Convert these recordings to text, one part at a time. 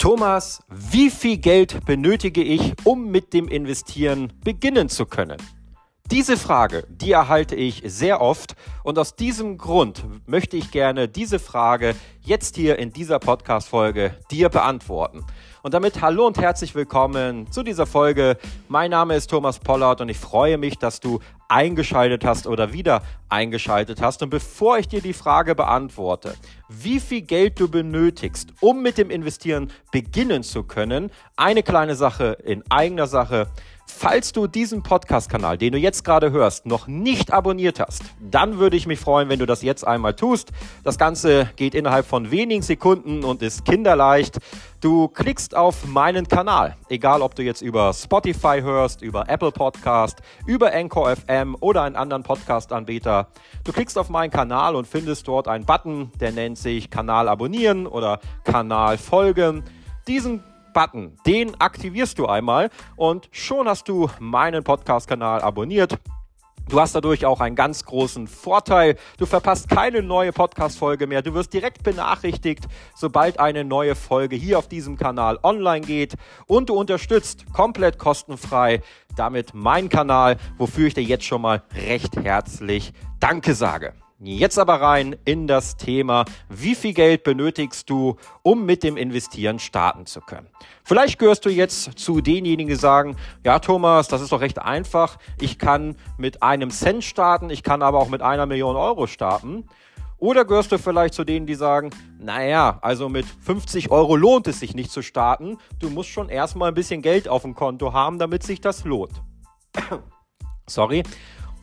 Thomas, wie viel Geld benötige ich, um mit dem Investieren beginnen zu können? Diese Frage, die erhalte ich sehr oft und aus diesem Grund möchte ich gerne diese Frage jetzt hier in dieser Podcast-Folge dir beantworten. Und damit hallo und herzlich willkommen zu dieser Folge. Mein Name ist Thomas Pollard und ich freue mich, dass du eingeschaltet hast oder wieder eingeschaltet hast. Und bevor ich dir die Frage beantworte, wie viel Geld du benötigst, um mit dem Investieren beginnen zu können, eine kleine Sache in eigener Sache. Falls du diesen Podcast-Kanal, den du jetzt gerade hörst, noch nicht abonniert hast, dann würde ich mich freuen, wenn du das jetzt einmal tust. Das Ganze geht innerhalb von wenigen Sekunden und ist kinderleicht. Du klickst auf meinen Kanal, egal ob du jetzt über Spotify hörst, über Apple Podcast, über Anchor FM oder einen anderen Podcast-Anbieter. Du klickst auf meinen Kanal und findest dort einen Button, der nennt sich Kanal abonnieren oder Kanal folgen. Diesen Button, den aktivierst du einmal und schon hast du meinen Podcast-Kanal abonniert. Du hast dadurch auch einen ganz großen Vorteil. Du verpasst keine neue Podcast-Folge mehr. Du wirst direkt benachrichtigt, sobald eine neue Folge hier auf diesem Kanal online geht. Und du unterstützt komplett kostenfrei damit meinen Kanal, wofür ich dir jetzt schon mal recht herzlich Danke sage. Jetzt aber rein in das Thema, wie viel Geld benötigst du, um mit dem Investieren starten zu können. Vielleicht gehörst du jetzt zu denjenigen, die sagen, ja Thomas, das ist doch recht einfach. Ich kann mit einem Cent starten, ich kann aber auch mit einer Million Euro starten. Oder gehörst du vielleicht zu denen, die sagen, naja, also mit 50 Euro lohnt es sich nicht zu starten. Du musst schon erstmal ein bisschen Geld auf dem Konto haben, damit sich das lohnt. Sorry.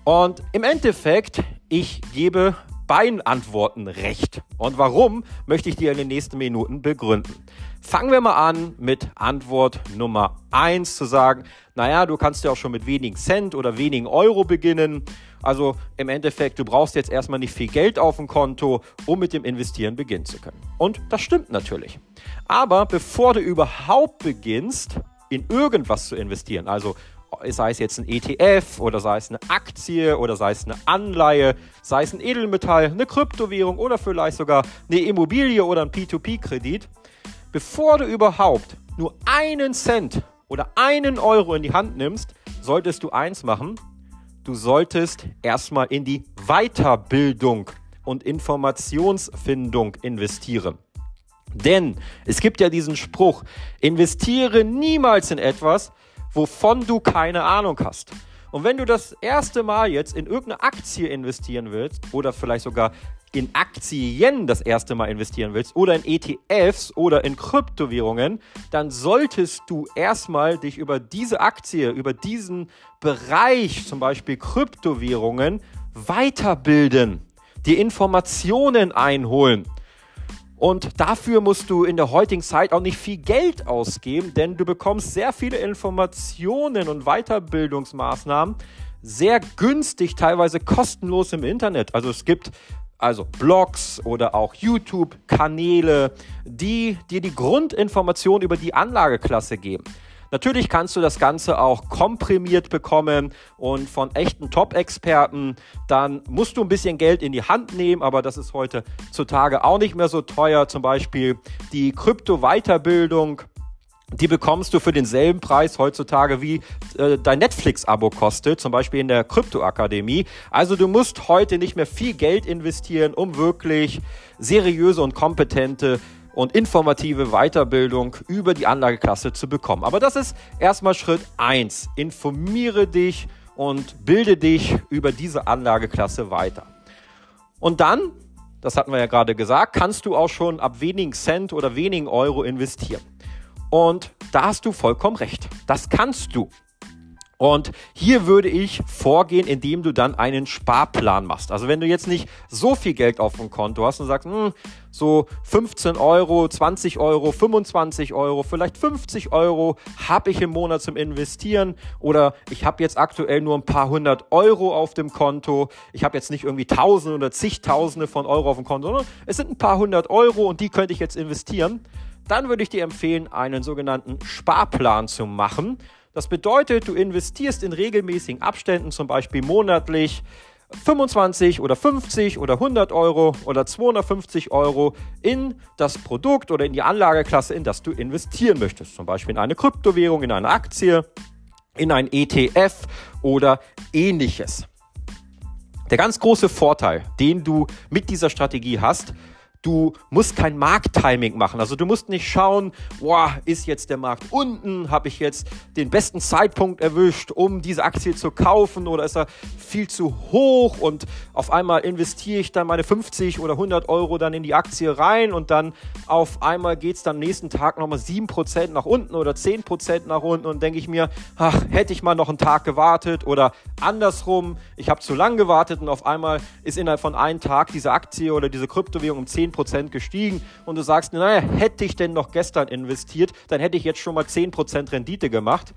Und im Endeffekt, ich gebe beiden Antworten recht. Und warum, möchte ich dir in den nächsten Minuten begründen. Fangen wir mal an mit Antwort Nummer eins zu sagen, naja, du kannst ja auch schon mit wenigen Cent oder wenigen Euro beginnen. Also im Endeffekt, du brauchst jetzt erstmal nicht viel Geld auf dem Konto, um mit dem Investieren beginnen zu können. Und das stimmt natürlich. Aber bevor du überhaupt beginnst, in irgendwas zu investieren, also sei es jetzt ein ETF oder sei es eine Aktie oder sei es eine Anleihe, sei es ein Edelmetall, eine Kryptowährung oder vielleicht sogar eine Immobilie oder ein P2P-Kredit, bevor du überhaupt nur einen Cent oder einen Euro in die Hand nimmst, solltest du eins machen. Du solltest erstmal in die Weiterbildung und Informationsfindung investieren. Denn es gibt ja diesen Spruch, investiere niemals in etwas, wovon du keine Ahnung hast. Und wenn du das erste Mal jetzt in irgendeine Aktie investieren willst oder vielleicht sogar in Aktien das erste Mal investieren willst oder in ETFs oder in Kryptowährungen, dann solltest du erstmal dich über diese Aktie, über diesen Bereich, zum Beispiel Kryptowährungen, weiterbilden, dir Informationen einholen. Und dafür musst du in der heutigen Zeit auch nicht viel Geld ausgeben, denn du bekommst sehr viele Informationen und Weiterbildungsmaßnahmen sehr günstig, teilweise kostenlos im Internet. Also es gibt also Blogs oder auch YouTube-Kanäle, die dir die Grundinformation über die Anlageklasse geben. Natürlich kannst du das Ganze auch komprimiert bekommen und von echten Top-Experten. Dann musst du ein bisschen Geld in die Hand nehmen, aber das ist heute zutage auch nicht mehr so teuer. Zum Beispiel die Krypto-Weiterbildung. Die bekommst du für denselben Preis heutzutage wie äh, dein Netflix-Abo kostet, zum Beispiel in der Krypto-Akademie. Also du musst heute nicht mehr viel Geld investieren, um wirklich seriöse und kompetente und informative Weiterbildung über die Anlageklasse zu bekommen. Aber das ist erstmal Schritt 1. Informiere dich und bilde dich über diese Anlageklasse weiter. Und dann, das hatten wir ja gerade gesagt, kannst du auch schon ab wenigen Cent oder wenigen Euro investieren. Und da hast du vollkommen recht. Das kannst du. Und hier würde ich vorgehen, indem du dann einen Sparplan machst. Also wenn du jetzt nicht so viel Geld auf dem Konto hast und sagst, hm, so 15 Euro, 20 Euro, 25 Euro, vielleicht 50 Euro habe ich im Monat zum Investieren oder ich habe jetzt aktuell nur ein paar hundert Euro auf dem Konto. Ich habe jetzt nicht irgendwie Tausende oder zigtausende von Euro auf dem Konto, sondern es sind ein paar hundert Euro und die könnte ich jetzt investieren. Dann würde ich dir empfehlen, einen sogenannten Sparplan zu machen. Das bedeutet, du investierst in regelmäßigen Abständen, zum Beispiel monatlich, 25 oder 50 oder 100 Euro oder 250 Euro in das Produkt oder in die Anlageklasse, in das du investieren möchtest. Zum Beispiel in eine Kryptowährung, in eine Aktie, in ein ETF oder ähnliches. Der ganz große Vorteil, den du mit dieser Strategie hast, Du musst kein Markttiming machen. Also du musst nicht schauen, boah, ist jetzt der Markt unten? Habe ich jetzt den besten Zeitpunkt erwischt, um diese Aktie zu kaufen? Oder ist er viel zu hoch? Und auf einmal investiere ich dann meine 50 oder 100 Euro dann in die Aktie rein und dann auf einmal geht es dann nächsten Tag nochmal 7% nach unten oder 10% nach unten und denke ich mir, ach, hätte ich mal noch einen Tag gewartet oder andersrum, ich habe zu lang gewartet und auf einmal ist innerhalb von einem Tag diese Aktie oder diese Kryptowährung um 10 10% gestiegen und du sagst, naja, hätte ich denn noch gestern investiert, dann hätte ich jetzt schon mal 10% Rendite gemacht.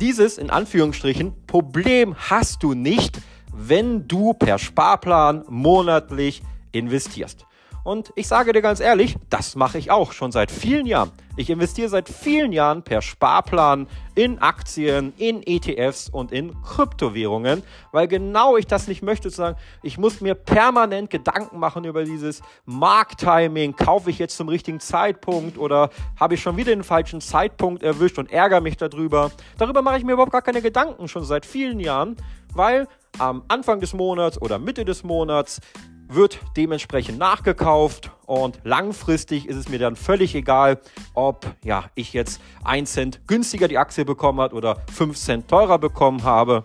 Dieses, in Anführungsstrichen, Problem hast du nicht, wenn du per Sparplan monatlich investierst. Und ich sage dir ganz ehrlich, das mache ich auch schon seit vielen Jahren. Ich investiere seit vielen Jahren per Sparplan in Aktien, in ETFs und in Kryptowährungen, weil genau ich das nicht möchte, zu sagen, ich muss mir permanent Gedanken machen über dieses Markttiming. Kaufe ich jetzt zum richtigen Zeitpunkt oder habe ich schon wieder den falschen Zeitpunkt erwischt und ärgere mich darüber? Darüber mache ich mir überhaupt gar keine Gedanken schon seit vielen Jahren, weil am Anfang des Monats oder Mitte des Monats wird dementsprechend nachgekauft und langfristig ist es mir dann völlig egal, ob ja, ich jetzt 1 Cent günstiger die Aktie bekommen hat oder 5 Cent teurer bekommen habe.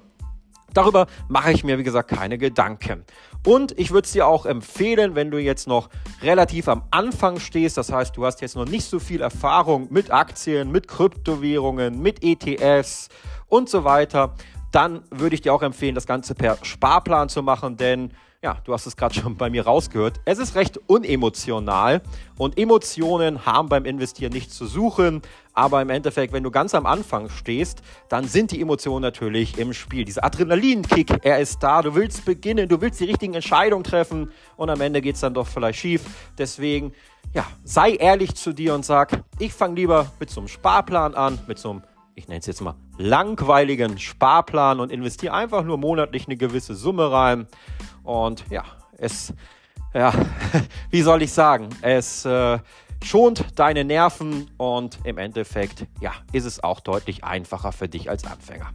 Darüber mache ich mir, wie gesagt, keine Gedanken. Und ich würde es dir auch empfehlen, wenn du jetzt noch relativ am Anfang stehst, das heißt, du hast jetzt noch nicht so viel Erfahrung mit Aktien, mit Kryptowährungen, mit ETFs und so weiter, dann würde ich dir auch empfehlen, das Ganze per Sparplan zu machen, denn ja, du hast es gerade schon bei mir rausgehört. Es ist recht unemotional und Emotionen haben beim Investieren nichts zu suchen. Aber im Endeffekt, wenn du ganz am Anfang stehst, dann sind die Emotionen natürlich im Spiel. Dieser Adrenalinkick, er ist da. Du willst beginnen, du willst die richtigen Entscheidungen treffen und am Ende geht es dann doch vielleicht schief. Deswegen, ja, sei ehrlich zu dir und sag, ich fange lieber mit so einem Sparplan an, mit so einem ich nenne es jetzt mal, langweiligen Sparplan und investiere einfach nur monatlich eine gewisse Summe rein. Und ja, es, ja, wie soll ich sagen, es äh, schont deine Nerven und im Endeffekt, ja, ist es auch deutlich einfacher für dich als Anfänger.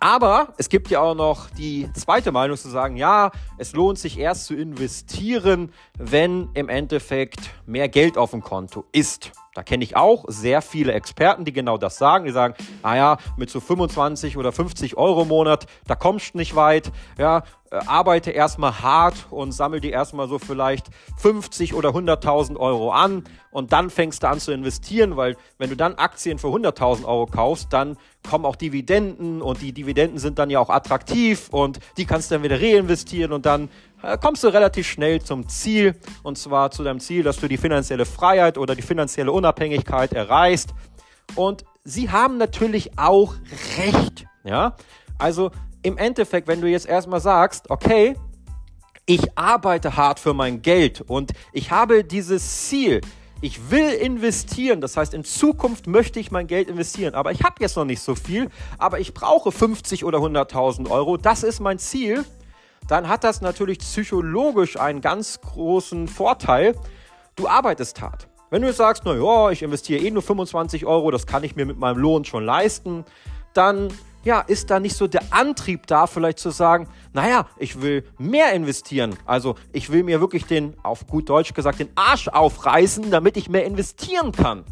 Aber es gibt ja auch noch die zweite Meinung zu sagen, ja, es lohnt sich erst zu investieren, wenn im Endeffekt mehr Geld auf dem Konto ist. Da kenne ich auch sehr viele Experten, die genau das sagen. Die sagen, naja, mit so 25 oder 50 Euro im Monat, da kommst du nicht weit. Ja, äh, arbeite erstmal hart und sammel dir erstmal so vielleicht 50 oder 100.000 Euro an und dann fängst du an zu investieren, weil wenn du dann Aktien für 100.000 Euro kaufst, dann kommen auch Dividenden und die Dividenden sind dann ja auch attraktiv und die kannst du dann wieder reinvestieren und dann kommst du relativ schnell zum Ziel und zwar zu deinem Ziel, dass du die finanzielle Freiheit oder die finanzielle Unabhängigkeit erreichst. Und sie haben natürlich auch recht, ja? Also im Endeffekt, wenn du jetzt erstmal sagst, okay, ich arbeite hart für mein Geld und ich habe dieses Ziel, ich will investieren, das heißt, in Zukunft möchte ich mein Geld investieren, aber ich habe jetzt noch nicht so viel, aber ich brauche 50 oder 100.000 Euro, das ist mein Ziel dann hat das natürlich psychologisch einen ganz großen Vorteil. Du arbeitest hart. Wenn du jetzt sagst, naja, ich investiere eh nur 25 Euro, das kann ich mir mit meinem Lohn schon leisten, dann ja, ist da nicht so der Antrieb da, vielleicht zu sagen, naja, ich will mehr investieren. Also ich will mir wirklich den, auf gut Deutsch gesagt, den Arsch aufreißen, damit ich mehr investieren kann.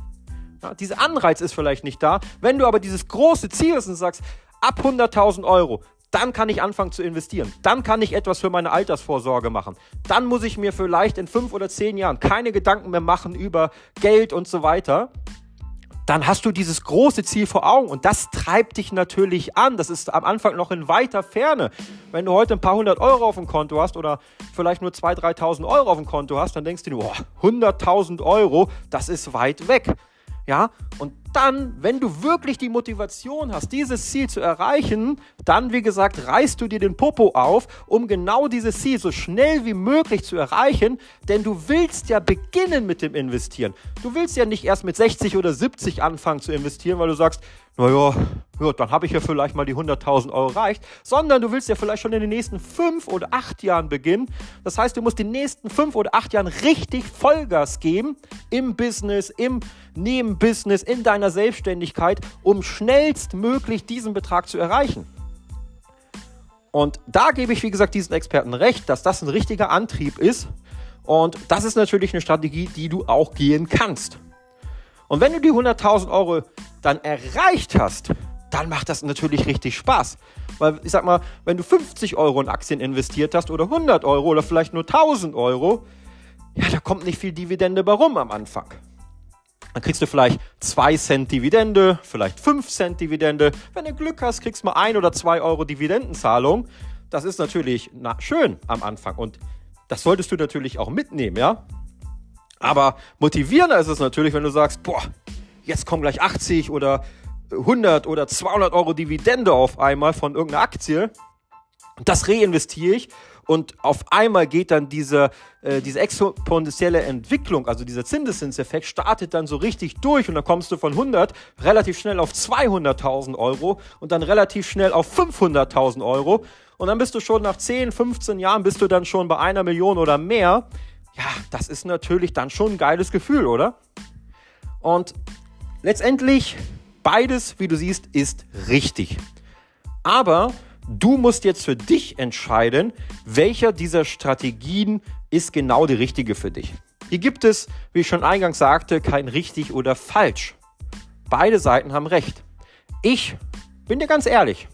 Ja, dieser Anreiz ist vielleicht nicht da. Wenn du aber dieses große Ziel hast und sagst, ab 100.000 Euro, dann kann ich anfangen zu investieren. Dann kann ich etwas für meine Altersvorsorge machen. Dann muss ich mir vielleicht in fünf oder zehn Jahren keine Gedanken mehr machen über Geld und so weiter. Dann hast du dieses große Ziel vor Augen und das treibt dich natürlich an. Das ist am Anfang noch in weiter Ferne. Wenn du heute ein paar hundert Euro auf dem Konto hast oder vielleicht nur 2.000, 3.000 Euro auf dem Konto hast, dann denkst du dir, oh, 100.000 Euro, das ist weit weg. Ja, und dann, wenn du wirklich die Motivation hast, dieses Ziel zu erreichen, dann, wie gesagt, reißt du dir den Popo auf, um genau dieses Ziel so schnell wie möglich zu erreichen, denn du willst ja beginnen mit dem Investieren. Du willst ja nicht erst mit 60 oder 70 anfangen zu investieren, weil du sagst, naja, ja, dann habe ich ja vielleicht mal die 100.000 Euro erreicht, sondern du willst ja vielleicht schon in den nächsten fünf oder acht Jahren beginnen. Das heißt, du musst die nächsten fünf oder acht Jahren richtig Vollgas geben im Business, im Nebenbusiness, in deiner Selbstständigkeit, um schnellstmöglich diesen Betrag zu erreichen. Und da gebe ich, wie gesagt, diesen Experten recht, dass das ein richtiger Antrieb ist. Und das ist natürlich eine Strategie, die du auch gehen kannst. Und wenn du die 100.000 Euro dann erreicht hast, dann macht das natürlich richtig Spaß. Weil ich sag mal, wenn du 50 Euro in Aktien investiert hast oder 100 Euro oder vielleicht nur 1000 Euro, ja, da kommt nicht viel Dividende bei rum am Anfang. Dann kriegst du vielleicht 2 Cent Dividende, vielleicht 5 Cent Dividende. Wenn du Glück hast, kriegst du mal 1 oder 2 Euro Dividendenzahlung. Das ist natürlich na, schön am Anfang und das solltest du natürlich auch mitnehmen, ja. Aber motivierender ist es natürlich, wenn du sagst, boah, jetzt kommen gleich 80 oder 100 oder 200 Euro Dividende auf einmal von irgendeiner Aktie. Das reinvestiere ich und auf einmal geht dann diese, äh, diese exponentielle Entwicklung, also dieser Zinseszinseffekt, startet dann so richtig durch und dann kommst du von 100 relativ schnell auf 200.000 Euro und dann relativ schnell auf 500.000 Euro und dann bist du schon nach 10, 15 Jahren bist du dann schon bei einer Million oder mehr. Ja, das ist natürlich dann schon ein geiles Gefühl, oder? Und letztendlich beides, wie du siehst, ist richtig. Aber du musst jetzt für dich entscheiden, welcher dieser Strategien ist genau die richtige für dich. Hier gibt es, wie ich schon eingangs sagte, kein richtig oder falsch. Beide Seiten haben recht. Ich bin dir ganz ehrlich.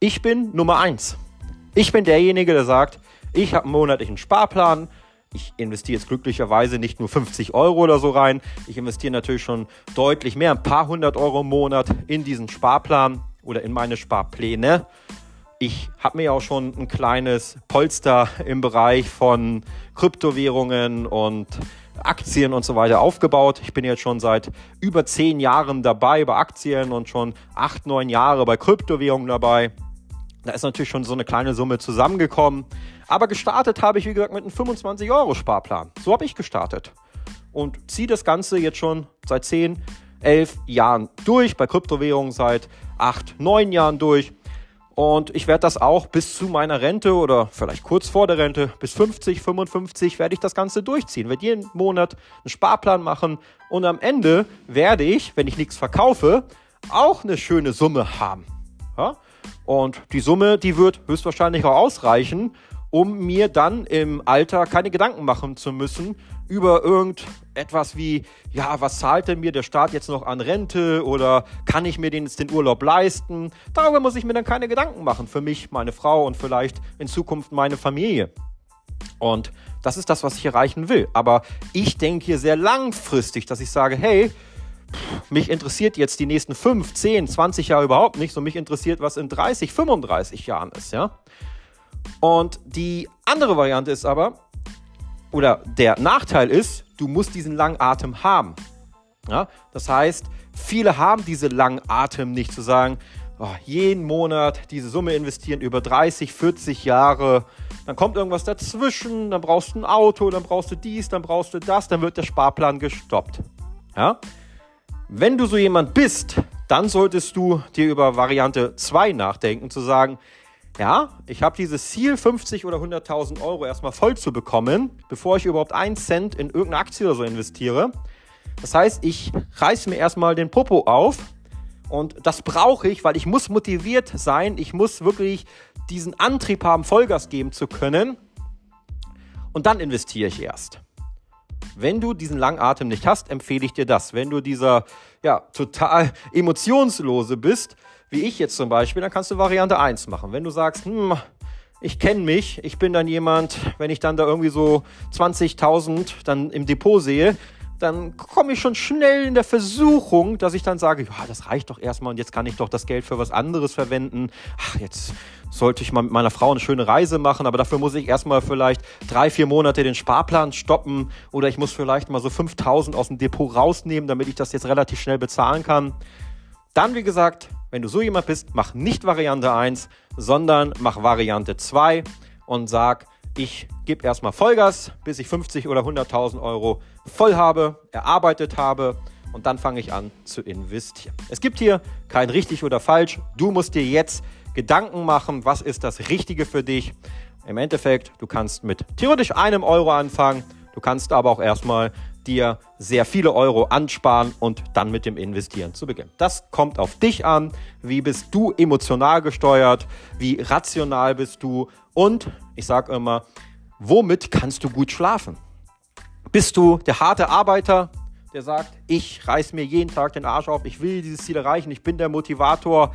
Ich bin Nummer eins. Ich bin derjenige, der sagt, ich habe einen monatlichen Sparplan, ich investiere jetzt glücklicherweise nicht nur 50 Euro oder so rein. Ich investiere natürlich schon deutlich mehr, ein paar hundert Euro im Monat in diesen Sparplan oder in meine Sparpläne. Ich habe mir auch schon ein kleines Polster im Bereich von Kryptowährungen und Aktien und so weiter aufgebaut. Ich bin jetzt schon seit über zehn Jahren dabei bei Aktien und schon acht, neun Jahre bei Kryptowährungen dabei. Da ist natürlich schon so eine kleine Summe zusammengekommen. Aber gestartet habe ich, wie gesagt, mit einem 25-Euro-Sparplan. So habe ich gestartet. Und ziehe das Ganze jetzt schon seit 10, 11 Jahren durch. Bei Kryptowährungen seit 8, 9 Jahren durch. Und ich werde das auch bis zu meiner Rente oder vielleicht kurz vor der Rente, bis 50, 55 werde ich das Ganze durchziehen. Werde jeden Monat einen Sparplan machen und am Ende werde ich, wenn ich nichts verkaufe, auch eine schöne Summe haben. Ja? Und die Summe, die wird höchstwahrscheinlich auch ausreichen, um mir dann im Alter keine Gedanken machen zu müssen über irgendetwas wie, ja, was zahlt denn mir der Staat jetzt noch an Rente oder kann ich mir den den Urlaub leisten? Darüber muss ich mir dann keine Gedanken machen. Für mich, meine Frau und vielleicht in Zukunft meine Familie. Und das ist das, was ich erreichen will. Aber ich denke hier sehr langfristig, dass ich sage, hey, mich interessiert jetzt die nächsten 5, 10, 20 Jahre überhaupt nicht, so mich interessiert, was in 30, 35 Jahren ist, ja. Und die andere Variante ist aber, oder der Nachteil ist, du musst diesen langen Atem haben. Ja? Das heißt, viele haben diese langen Atem nicht zu sagen, oh, jeden Monat diese Summe investieren über 30, 40 Jahre, dann kommt irgendwas dazwischen, dann brauchst du ein Auto, dann brauchst du dies, dann brauchst du das, dann wird der Sparplan gestoppt. Ja? Wenn du so jemand bist, dann solltest du dir über Variante 2 nachdenken, zu sagen, ja, ich habe dieses Ziel, 50 oder 100.000 Euro erstmal voll zu bekommen, bevor ich überhaupt einen Cent in irgendeine Aktie oder so investiere. Das heißt, ich reiße mir erstmal den Popo auf und das brauche ich, weil ich muss motiviert sein. Ich muss wirklich diesen Antrieb haben, Vollgas geben zu können. Und dann investiere ich erst. Wenn du diesen langen Atem nicht hast, empfehle ich dir das. Wenn du dieser ja, total emotionslose bist, wie ich jetzt zum Beispiel, dann kannst du Variante 1 machen. Wenn du sagst, hm, ich kenne mich, ich bin dann jemand, wenn ich dann da irgendwie so 20.000 dann im Depot sehe, dann komme ich schon schnell in der Versuchung, dass ich dann sage, ja, das reicht doch erstmal und jetzt kann ich doch das Geld für was anderes verwenden. Ach, jetzt sollte ich mal mit meiner Frau eine schöne Reise machen, aber dafür muss ich erstmal vielleicht drei, vier Monate den Sparplan stoppen oder ich muss vielleicht mal so 5000 aus dem Depot rausnehmen, damit ich das jetzt relativ schnell bezahlen kann. Dann, wie gesagt, wenn du so jemand bist, mach nicht Variante 1, sondern mach Variante 2 und sag, ich gebe erstmal Vollgas, bis ich 50 oder 100.000 Euro voll habe, erarbeitet habe und dann fange ich an zu investieren. Es gibt hier kein richtig oder falsch. Du musst dir jetzt Gedanken machen, was ist das Richtige für dich. Im Endeffekt, du kannst mit theoretisch einem Euro anfangen, du kannst aber auch erstmal dir sehr viele Euro ansparen und dann mit dem Investieren zu beginnen. Das kommt auf dich an. Wie bist du emotional gesteuert? Wie rational bist du? Und ich sage immer, womit kannst du gut schlafen? Bist du der harte Arbeiter, der sagt, ich reiß mir jeden Tag den Arsch auf, ich will dieses Ziel erreichen, ich bin der Motivator,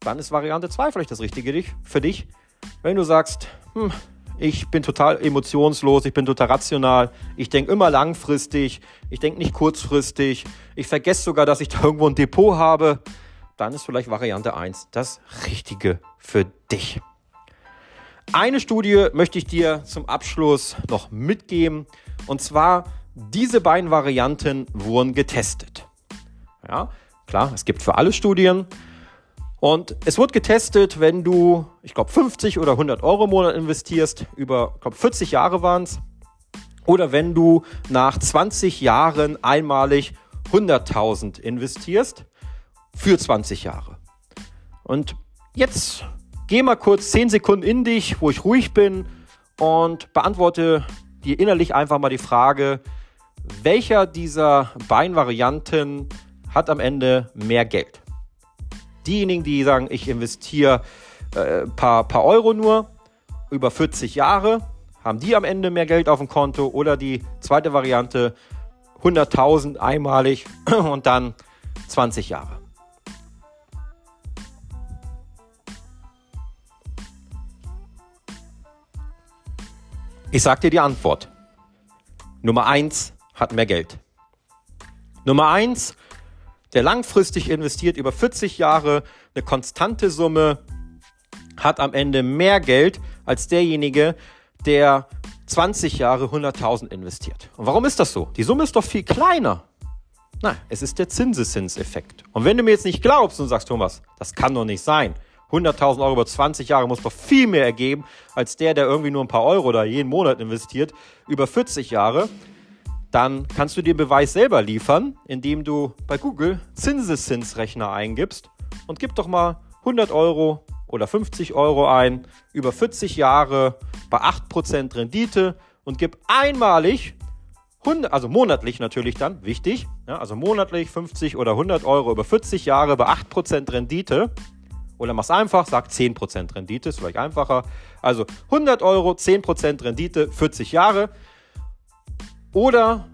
dann ist Variante 2 vielleicht das Richtige für dich. Wenn du sagst, hm, ich bin total emotionslos, ich bin total rational, ich denke immer langfristig, ich denke nicht kurzfristig, ich vergesse sogar, dass ich da irgendwo ein Depot habe, dann ist vielleicht Variante 1 das Richtige für dich. Eine Studie möchte ich dir zum Abschluss noch mitgeben. Und zwar, diese beiden Varianten wurden getestet. Ja, klar, es gibt für alle Studien. Und es wird getestet, wenn du, ich glaube, 50 oder 100 Euro im Monat investierst, über, ich glaube, 40 Jahre waren es. Oder wenn du nach 20 Jahren einmalig 100.000 investierst für 20 Jahre. Und jetzt geh mal kurz 10 Sekunden in dich, wo ich ruhig bin und beantworte dir innerlich einfach mal die Frage, welcher dieser beiden Varianten hat am Ende mehr Geld? Diejenigen, die sagen, ich investiere äh, paar, paar Euro nur über 40 Jahre, haben die am Ende mehr Geld auf dem Konto oder die zweite Variante 100.000 einmalig und dann 20 Jahre. Ich sag dir die Antwort. Nummer eins hat mehr Geld. Nummer eins, der langfristig investiert über 40 Jahre eine konstante Summe, hat am Ende mehr Geld als derjenige, der 20 Jahre 100.000 investiert. Und warum ist das so? Die Summe ist doch viel kleiner. Nein, es ist der Zinseszinseffekt. Und wenn du mir jetzt nicht glaubst und sagst, Thomas, das kann doch nicht sein, 100.000 Euro über 20 Jahre muss doch viel mehr ergeben, als der, der irgendwie nur ein paar Euro da jeden Monat investiert, über 40 Jahre. Dann kannst du dir Beweis selber liefern, indem du bei Google Zinseszinsrechner eingibst und gib doch mal 100 Euro oder 50 Euro ein, über 40 Jahre bei 8% Rendite und gib einmalig, 100, also monatlich natürlich dann, wichtig, ja, also monatlich 50 oder 100 Euro über 40 Jahre bei 8% Rendite oder mach's einfach, sag 10% Rendite, ist vielleicht einfacher. Also 100 Euro, 10% Rendite, 40 Jahre. Oder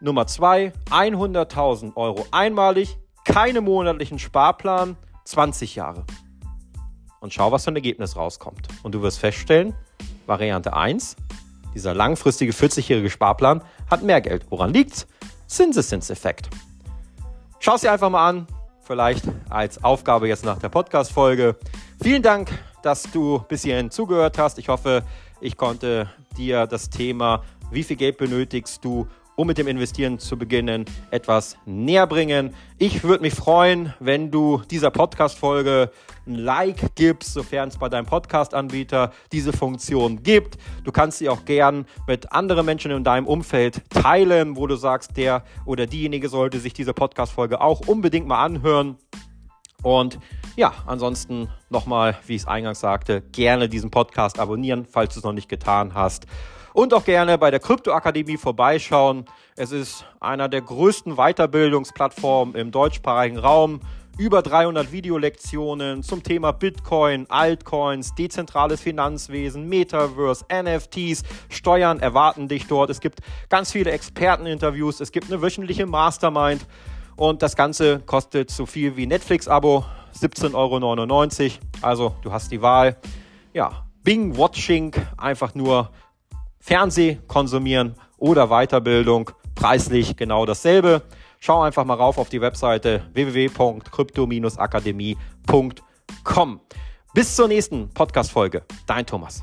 Nummer 2, 100.000 Euro einmalig, keine monatlichen Sparplan, 20 Jahre. Und schau, was für ein Ergebnis rauskommt. Und du wirst feststellen, Variante 1, dieser langfristige 40-jährige Sparplan hat mehr Geld. Woran liegt's? Zinseszinseffekt. Schau es dir einfach mal an vielleicht als Aufgabe jetzt nach der Podcast-Folge. Vielen Dank, dass du bis hierhin zugehört hast. Ich hoffe, ich konnte dir das Thema, wie viel Geld benötigst du, um mit dem Investieren zu beginnen, etwas näher bringen. Ich würde mich freuen, wenn du dieser Podcast-Folge ein Like gibst, sofern es bei deinem Podcast-Anbieter diese Funktion gibt. Du kannst sie auch gern mit anderen Menschen in deinem Umfeld teilen, wo du sagst, der oder diejenige sollte sich diese Podcast-Folge auch unbedingt mal anhören. Und ja, ansonsten nochmal, wie ich es eingangs sagte, gerne diesen Podcast abonnieren, falls du es noch nicht getan hast. Und auch gerne bei der Kryptoakademie vorbeischauen. Es ist einer der größten Weiterbildungsplattformen im deutschsprachigen Raum. Über 300 Videolektionen zum Thema Bitcoin, Altcoins, dezentrales Finanzwesen, Metaverse, NFTs, Steuern erwarten dich dort. Es gibt ganz viele Experteninterviews. Es gibt eine wöchentliche Mastermind. Und das Ganze kostet so viel wie Netflix-Abo, 17,99 Euro. Also du hast die Wahl. Ja, Bing Watching, einfach nur Fernseh konsumieren oder Weiterbildung preislich genau dasselbe. Schau einfach mal rauf auf die Webseite www.crypto-akademie.com. Bis zur nächsten Podcast-Folge. Dein Thomas.